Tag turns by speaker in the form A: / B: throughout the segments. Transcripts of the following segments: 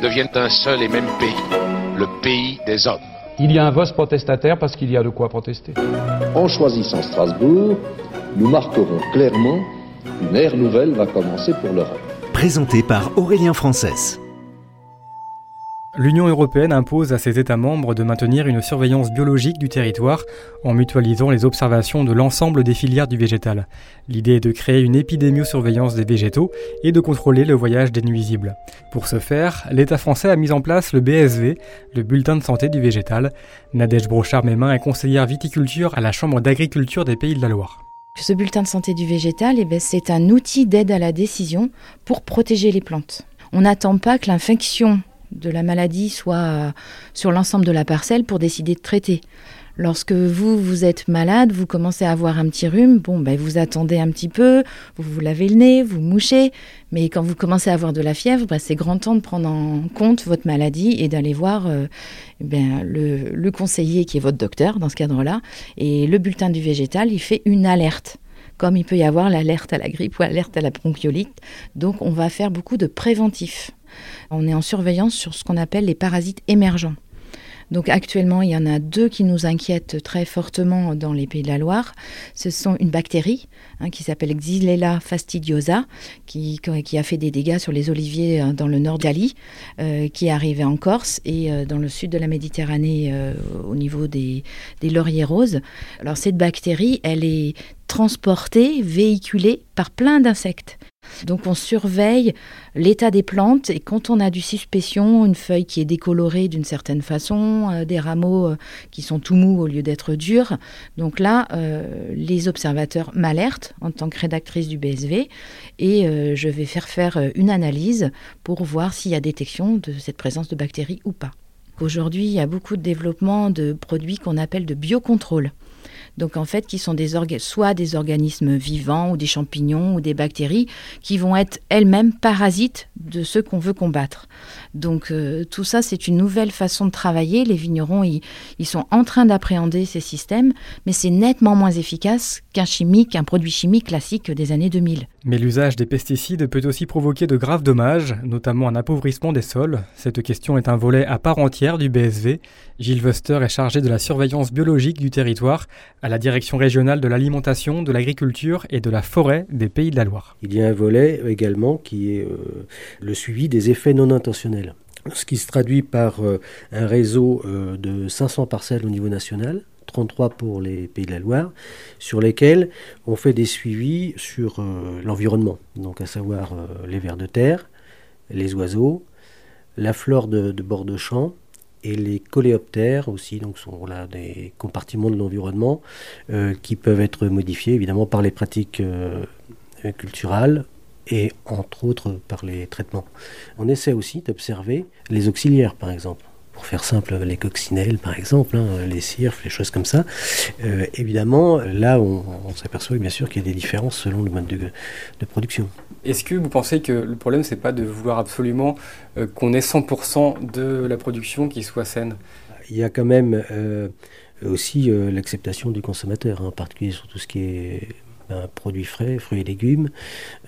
A: deviennent un seul et même pays, le pays des hommes.
B: Il y a un vote protestataire parce qu'il y a de quoi protester.
C: En choisissant Strasbourg, nous marquerons clairement qu'une ère nouvelle va commencer pour l'Europe.
D: Présenté par Aurélien Frances.
E: L'Union européenne impose à ses États membres de maintenir une surveillance biologique du territoire en mutualisant les observations de l'ensemble des filières du végétal. L'idée est de créer une épidémiosurveillance des végétaux et de contrôler le voyage des nuisibles. Pour ce faire, l'État français a mis en place le BSV, le bulletin de santé du végétal. Nadège Brochard-Mémin est conseillère viticulture à la Chambre d'agriculture des Pays de la Loire.
F: Ce bulletin de santé du végétal, eh ben, c'est un outil d'aide à la décision pour protéger les plantes. On n'attend pas que l'infection de la maladie soit euh, sur l'ensemble de la parcelle pour décider de traiter. Lorsque vous, vous êtes malade, vous commencez à avoir un petit rhume, bon, ben, vous attendez un petit peu, vous vous lavez le nez, vous mouchez, mais quand vous commencez à avoir de la fièvre, ben, c'est grand temps de prendre en compte votre maladie et d'aller voir euh, ben, le, le conseiller qui est votre docteur dans ce cadre-là. Et le bulletin du végétal, il fait une alerte comme il peut y avoir l'alerte à la grippe ou l'alerte à la bronchiolite. Donc on va faire beaucoup de préventifs. On est en surveillance sur ce qu'on appelle les parasites émergents. Donc actuellement, il y en a deux qui nous inquiètent très fortement dans les Pays de la Loire. Ce sont une bactérie hein, qui s'appelle Xylella fastidiosa, qui, a fait des dégâts sur les oliviers euh, dans le nord d'Ali, euh, qui est arrivée en Corse et euh, dans le sud de la Méditerranée euh, au niveau des, des lauriers roses. Alors cette bactérie, elle est transportée, véhiculée par plein d'insectes. Donc on surveille l'état des plantes et quand on a du suspicion, une feuille qui est décolorée d'une certaine façon, euh, des rameaux euh, qui sont tout mous au lieu d'être durs, donc là, euh, les observateurs m'alertent en tant que rédactrice du BSV et je vais faire faire une analyse pour voir s'il y a détection de cette présence de bactéries ou pas. Aujourd'hui, il y a beaucoup de développement de produits qu'on appelle de biocontrôle donc en fait qui sont des soit des organismes vivants ou des champignons ou des bactéries qui vont être elles-mêmes parasites de ceux qu'on veut combattre. Donc euh, tout ça c'est une nouvelle façon de travailler. Les vignerons ils, sont en train d'appréhender ces systèmes, mais c'est nettement moins efficace qu'un chimique, un produit chimique classique des années 2000.
E: Mais l'usage des pesticides peut aussi provoquer de graves dommages, notamment un appauvrissement des sols. Cette question est un volet à part entière du BSV. Gilles Wester est chargé de la surveillance biologique du territoire à la Direction régionale de l'alimentation, de l'agriculture et de la forêt des Pays de la Loire.
G: Il y a un volet également qui est euh, le suivi des effets non intentionnels. Ce qui se traduit par euh, un réseau euh, de 500 parcelles au niveau national, 33 pour les Pays de la Loire, sur lesquels on fait des suivis sur l'environnement, donc à savoir les vers de terre, les oiseaux, la flore de, de bord de champ et les coléoptères aussi, donc sont là des compartiments de l'environnement euh, qui peuvent être modifiés évidemment par les pratiques euh, culturales et entre autres par les traitements. On essaie aussi d'observer les auxiliaires par exemple pour faire simple, les coccinelles par exemple, hein, les cirfs, les choses comme ça. Euh, évidemment, là, on, on s'aperçoit bien sûr qu'il y a des différences selon le mode de, de production.
E: Est-ce que vous pensez que le problème, c'est pas de vouloir absolument euh, qu'on ait 100% de la production qui soit saine?
G: Il y a quand même euh, aussi l'acceptation du consommateur, hein, en particulier sur tout ce qui est ben, produits frais, fruits et légumes.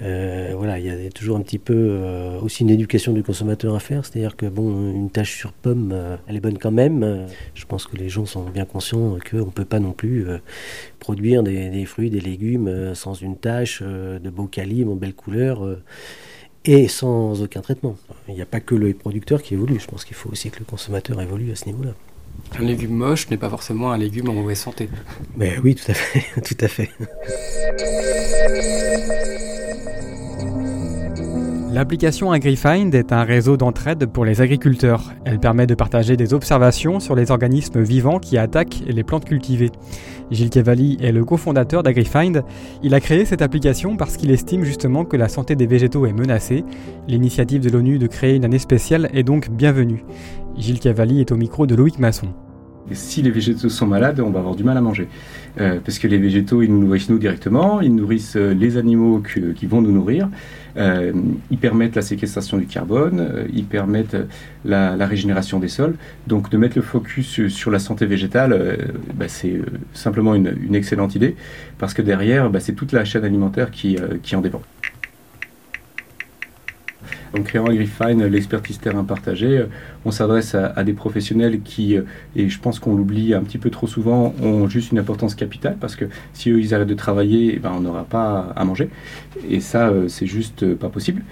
G: Euh, voilà, il y a toujours un petit peu euh, aussi une éducation du consommateur à faire, c'est-à-dire que bon, une tâche sur pomme, euh, elle est bonne quand même. Je pense que les gens sont bien conscients qu'on ne peut pas non plus produire des, des, fruits, des légumes sans une tâche de beau calibre, en belle couleur. Et sans aucun traitement. Il n'y a pas que le producteur qui évolue, je pense qu'il faut aussi que le consommateur évolue à ce niveau-là.
E: Un légume moche n'est pas forcément un légume en mauvaise santé.
G: Mais oui, tout à fait, tout à fait.
E: L'application AgriFind est un réseau d'entraide pour les agriculteurs. Elle permet de partager des observations sur les organismes vivants qui attaquent les plantes cultivées. Gilles Cavalli est le cofondateur d'AgriFind. Il a créé cette application parce qu'il estime justement que la santé des végétaux est menacée. L'initiative de l'ONU de créer une année spéciale est donc bienvenue. Gilles Cavalli est au micro de Loïc Masson.
H: si les végétaux sont malades, on va avoir du mal à manger. Euh, parce que les végétaux, ils nous nourrissent nous directement, ils nourrissent euh, les animaux qui vont nous nourrir. Euh, ils permettent la séquestration du carbone, ils permettent la, régénération des sols. Donc de mettre le focus sur la santé végétale, bah, c'est simplement une, excellente idée, parce que derrière, bah, c'est toute la chaîne alimentaire qui en dépend. En créant AgriFine, l'expertise terrain partagée, euh, on s'adresse à, des professionnels qui, euh, et je pense qu'on l'oublie un petit peu trop souvent, ont juste une importance capitale parce que si eux ils arrêtent de travailler, eh ben, on n'aura pas à manger. Et ça, euh, c'est juste pas possible.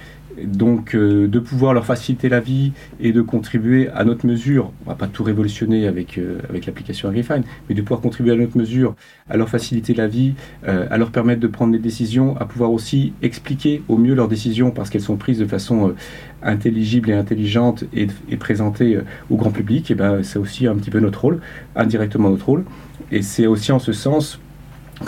H: Donc euh, de pouvoir leur faciliter la vie et de contribuer à notre mesure, on va pas tout révolutionner avec, euh, avec l'application AgriFine, mais de pouvoir contribuer à notre mesure, à leur faciliter la vie, euh, à leur permettre de prendre des décisions, à pouvoir aussi expliquer au mieux leurs décisions parce qu'elles sont prises de façon intelligible et intelligente et, et présentées au grand public, ben c'est aussi un petit peu notre rôle, indirectement notre rôle. Et c'est aussi en ce sens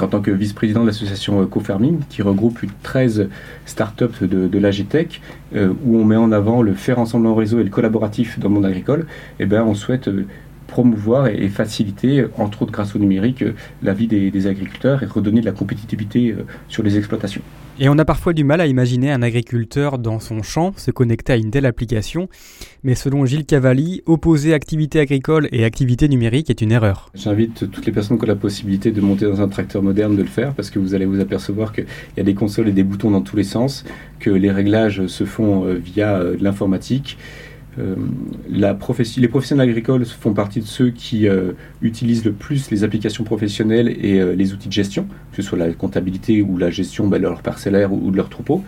H: en tant que vice-président de l'association euh, Co-Farming, qui regroupe 13 startups de, de l'AGTech, euh, où on met en avant le faire ensemble en réseau et le collaboratif dans le monde agricole, eh ben, on souhaite euh, promouvoir et, faciliter, entre autres grâce au numérique, la vie des agriculteurs et redonner de la compétitivité sur les exploitations.
E: Et on a parfois du mal à imaginer un agriculteur dans son champ se connecter à une telle application, mais selon Gilles Cavalli, opposer activité agricole et activité numérique est une erreur.
H: J'invite toutes les personnes qui ont la possibilité de monter dans un tracteur moderne de le faire, parce que vous allez vous apercevoir qu'il y a des consoles et des boutons dans tous les sens, que les réglages se font euh, via euh, l'informatique euh, les professionnels agricoles font partie de ceux qui euh, utilisent le plus les applications professionnelles et euh, les outils de gestion, que ce soit la comptabilité ou la gestion bah, de leur parcellaire ou, de leur troupeau.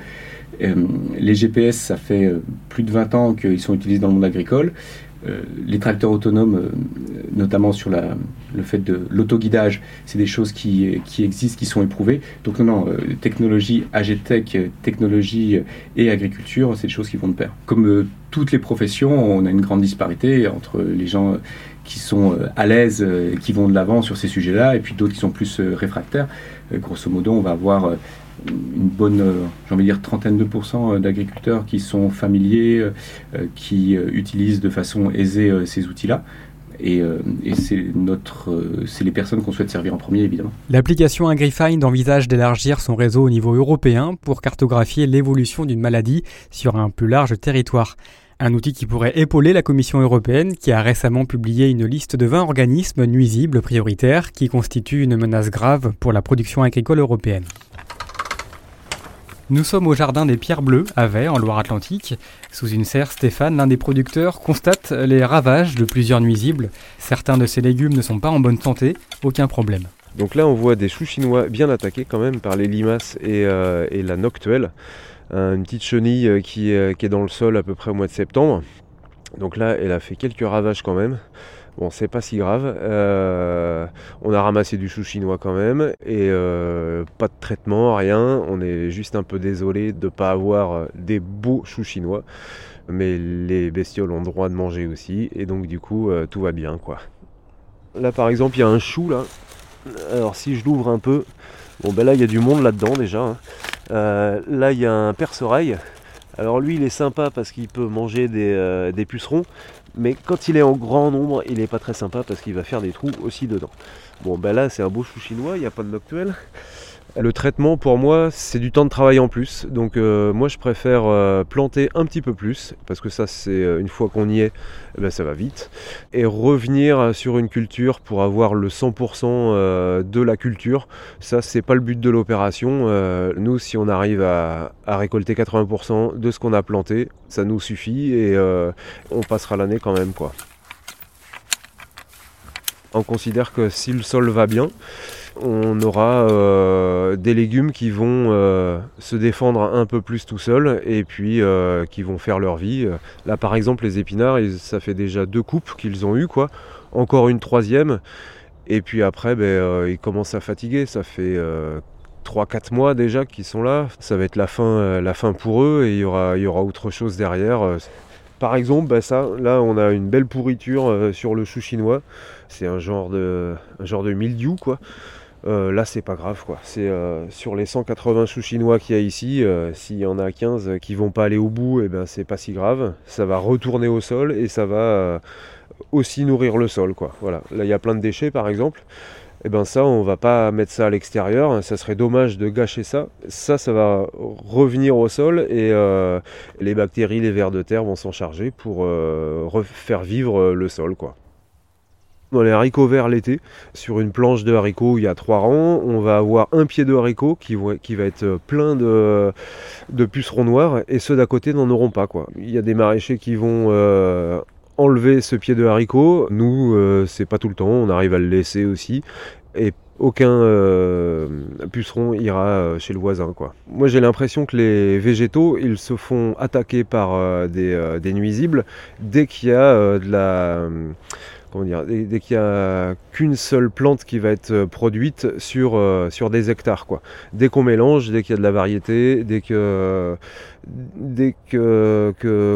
H: les GPS, ça fait plus de 20 ans qu'ils sont utilisés dans le monde agricole. Les tracteurs autonomes, notamment sur le fait de l'autoguidage, c'est des choses qui, qui, existent, qui sont éprouvées. Donc non, non, technologie, AGTech, technologie et agriculture, c'est des choses qui vont de pair. Comme toutes les professions, on a une grande disparité entre les gens qui sont euh, à l'aise, euh, qui vont de l'avant sur ces sujets-là, et puis d'autres qui sont plus euh, réfractaires. Grosso modo, on va avoir une bonne, j'ai envie de dire, trentaine de pourcents d'agriculteurs qui sont familiers, qui utilisent de façon aisée ces outils-là. Et, notre, c'est les personnes qu'on souhaite servir en premier, évidemment.
E: L'application AgriFind envisage d'élargir son réseau au niveau européen pour cartographier l'évolution d'une maladie sur un plus large territoire. Un outil qui pourrait épauler la Commission européenne qui a récemment publié une liste de 20 organismes nuisibles prioritaires qui constituent une menace grave pour la production agricole européenne. Nous sommes au jardin des Pierres Bleues, à Vey, en Loire-Atlantique. Sous une serre, Stéphane, l'un des producteurs, constate les ravages de plusieurs nuisibles. Certains de ces légumes ne sont pas en bonne santé, aucun problème.
I: Donc là, on voit des choux chinois bien attaqués quand même par les limaces et, euh, la noctuelle une petite chenille euh, qui est, dans le sol à peu près au mois de septembre. Donc là, elle a fait quelques ravages quand même. Bon, c'est pas si grave. Euh, on a ramassé du chou chinois quand même et euh, pas de traitement, rien. On est juste un peu désolé de ne pas avoir des beaux choux chinois. Mais les bestioles ont le droit de manger aussi et donc du coup tout va bien quoi. Là par exemple il y a un chou là. Alors si je l'ouvre un peu, bon ben là il y a du monde là-dedans déjà. Hein. Euh, là, il y a un perce-oreille. Alors lui, il est sympa parce qu'il peut manger euh, des, pucerons, mais quand il est en grand nombre, il n'est pas très sympa parce qu'il va faire des trous aussi dedans. Bon, ben là, c'est un beau chou chinois, il n'y a pas de noctuel. Le traitement pour moi c'est du temps de travail en plus. Donc euh, moi je préfère euh, planter un petit peu plus parce que ça c'est euh, une fois qu'on y est eh ben, ça va vite. Et revenir sur une culture pour avoir le 100% de la culture. Ça c'est pas le but de l'opération. Nous si on arrive à, à récolter 80% de ce qu'on a planté ça nous suffit et on passera l'année quand même quoi. On considère que si le sol va bien on aura euh, des légumes qui vont euh, se défendre un peu plus tout seuls et puis euh, qui vont faire leur vie. Là par exemple les épinards, ça fait déjà deux coupes qu'ils ont eu quoi, encore une troisième. Et puis après ben, ils commencent à fatiguer, ça fait 3-4 mois déjà qui sont là. Ça va être la fin, pour eux et il y aura, autre chose derrière. Par exemple, ça, là on a une belle pourriture sur le chou chinois. C'est un genre de, un genre de mildiou quoi. Euh, là, c'est pas grave, quoi. C'est euh, sur les 180 choux chinois qu'il y a ici, euh, s'il y en a 15 qui vont pas aller au bout, et eh ben c'est pas si grave. Ça va retourner au sol et ça va aussi nourrir le sol, quoi. Voilà. Là, il y a plein de déchets, par exemple. Et eh ben ça, on va pas mettre ça à l'extérieur. Ça serait dommage de gâcher ça. Ça, ça va revenir au sol et les bactéries, les vers de terre vont s'en charger pour refaire vivre le sol, quoi dans les haricots verts l'été. Sur une planche de haricots, il y a trois rangs. On va avoir un pied de haricots qui, va être plein de, pucerons noirs et ceux d'à côté n'en auront pas. Quoi. Il y a des maraîchers qui vont euh, enlever ce pied de haricot. Nous, euh, c'est pas tout le temps, on arrive à le laisser aussi. Et aucun euh, puceron ira chez le voisin. Quoi. Moi j'ai l'impression que les végétaux, ils se font attaquer par des, nuisibles dès qu'il y a de la dès, qu'il n'y a qu'une seule plante qui va être euh, produite sur, euh, sur des hectares. Quoi. Dès qu'on mélange, dès qu'il y a de la variété, dès que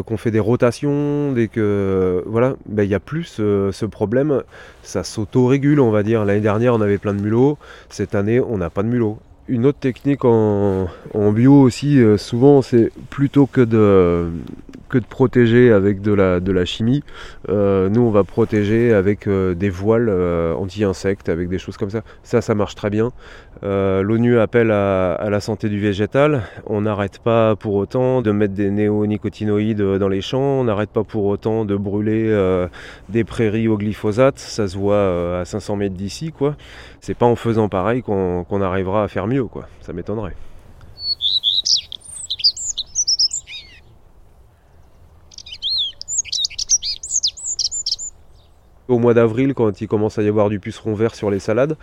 I: qu'on fait des rotations, dès que voilà, ben, il n'y a plus ce, problème, ça s'auto-régule on va dire. L'année dernière on avait plein de mulots, cette année on n'a pas de mulots. Une autre technique en, bio aussi, euh, souvent c'est plutôt que de, protéger avec de la, chimie. Euh, nous, on va protéger avec euh, des voiles anti-insectes, avec des choses comme ça. Ça, ça marche très bien. L'ONU appelle à, la santé du végétal. On n'arrête pas pour autant de mettre des néonicotinoïdes dans les champs. On n'arrête pas pour autant de brûler des prairies au glyphosate. Ça se voit à 500 mètres d'ici, quoi. C'est pas en faisant pareil qu'on arrivera à faire mieux, quoi. Ça m'étonnerait. Au mois d'avril, quand il commence à y avoir du puceron vert sur les salades,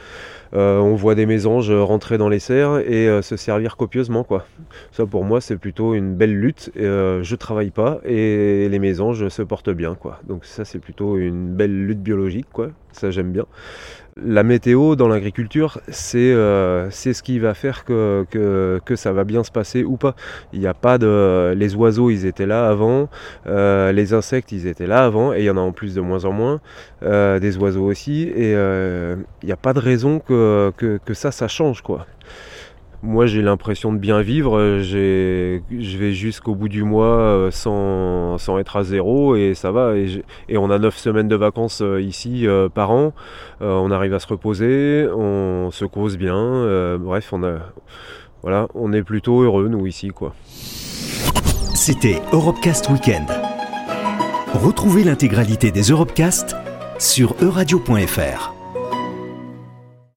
I: euh, on voit des mésanges rentrer dans les serres et euh, se servir copieusement. Quoi. Ça pour moi c'est plutôt une belle lutte. Euh, je travaille pas et les mésanges se portent bien. Quoi. Donc ça c'est plutôt une belle lutte biologique. Quoi. Ça j'aime bien. La météo dans l'agriculture, c'est euh, ce qui va faire que, ça va bien se passer ou pas. Il n'y a pas de. Les oiseaux, ils étaient là avant, euh, les insectes, ils étaient là avant, et il y en a en plus de moins en moins, euh, des oiseaux aussi, et il n'y a pas de raison que, que, ça, ça change, quoi. Moi, j'ai l'impression de bien vivre. Je vais jusqu'au bout du mois euh, sans, être à zéro et ça va. Et, on a 9 semaines de vacances euh, ici euh, par an. on arrive à se reposer, on se cause bien. bref, on, a, voilà, on est plutôt heureux, nous, ici. quoi.
D: C'était Europecast Weekend. Retrouvez l'intégralité des Europecast sur euradio.fr.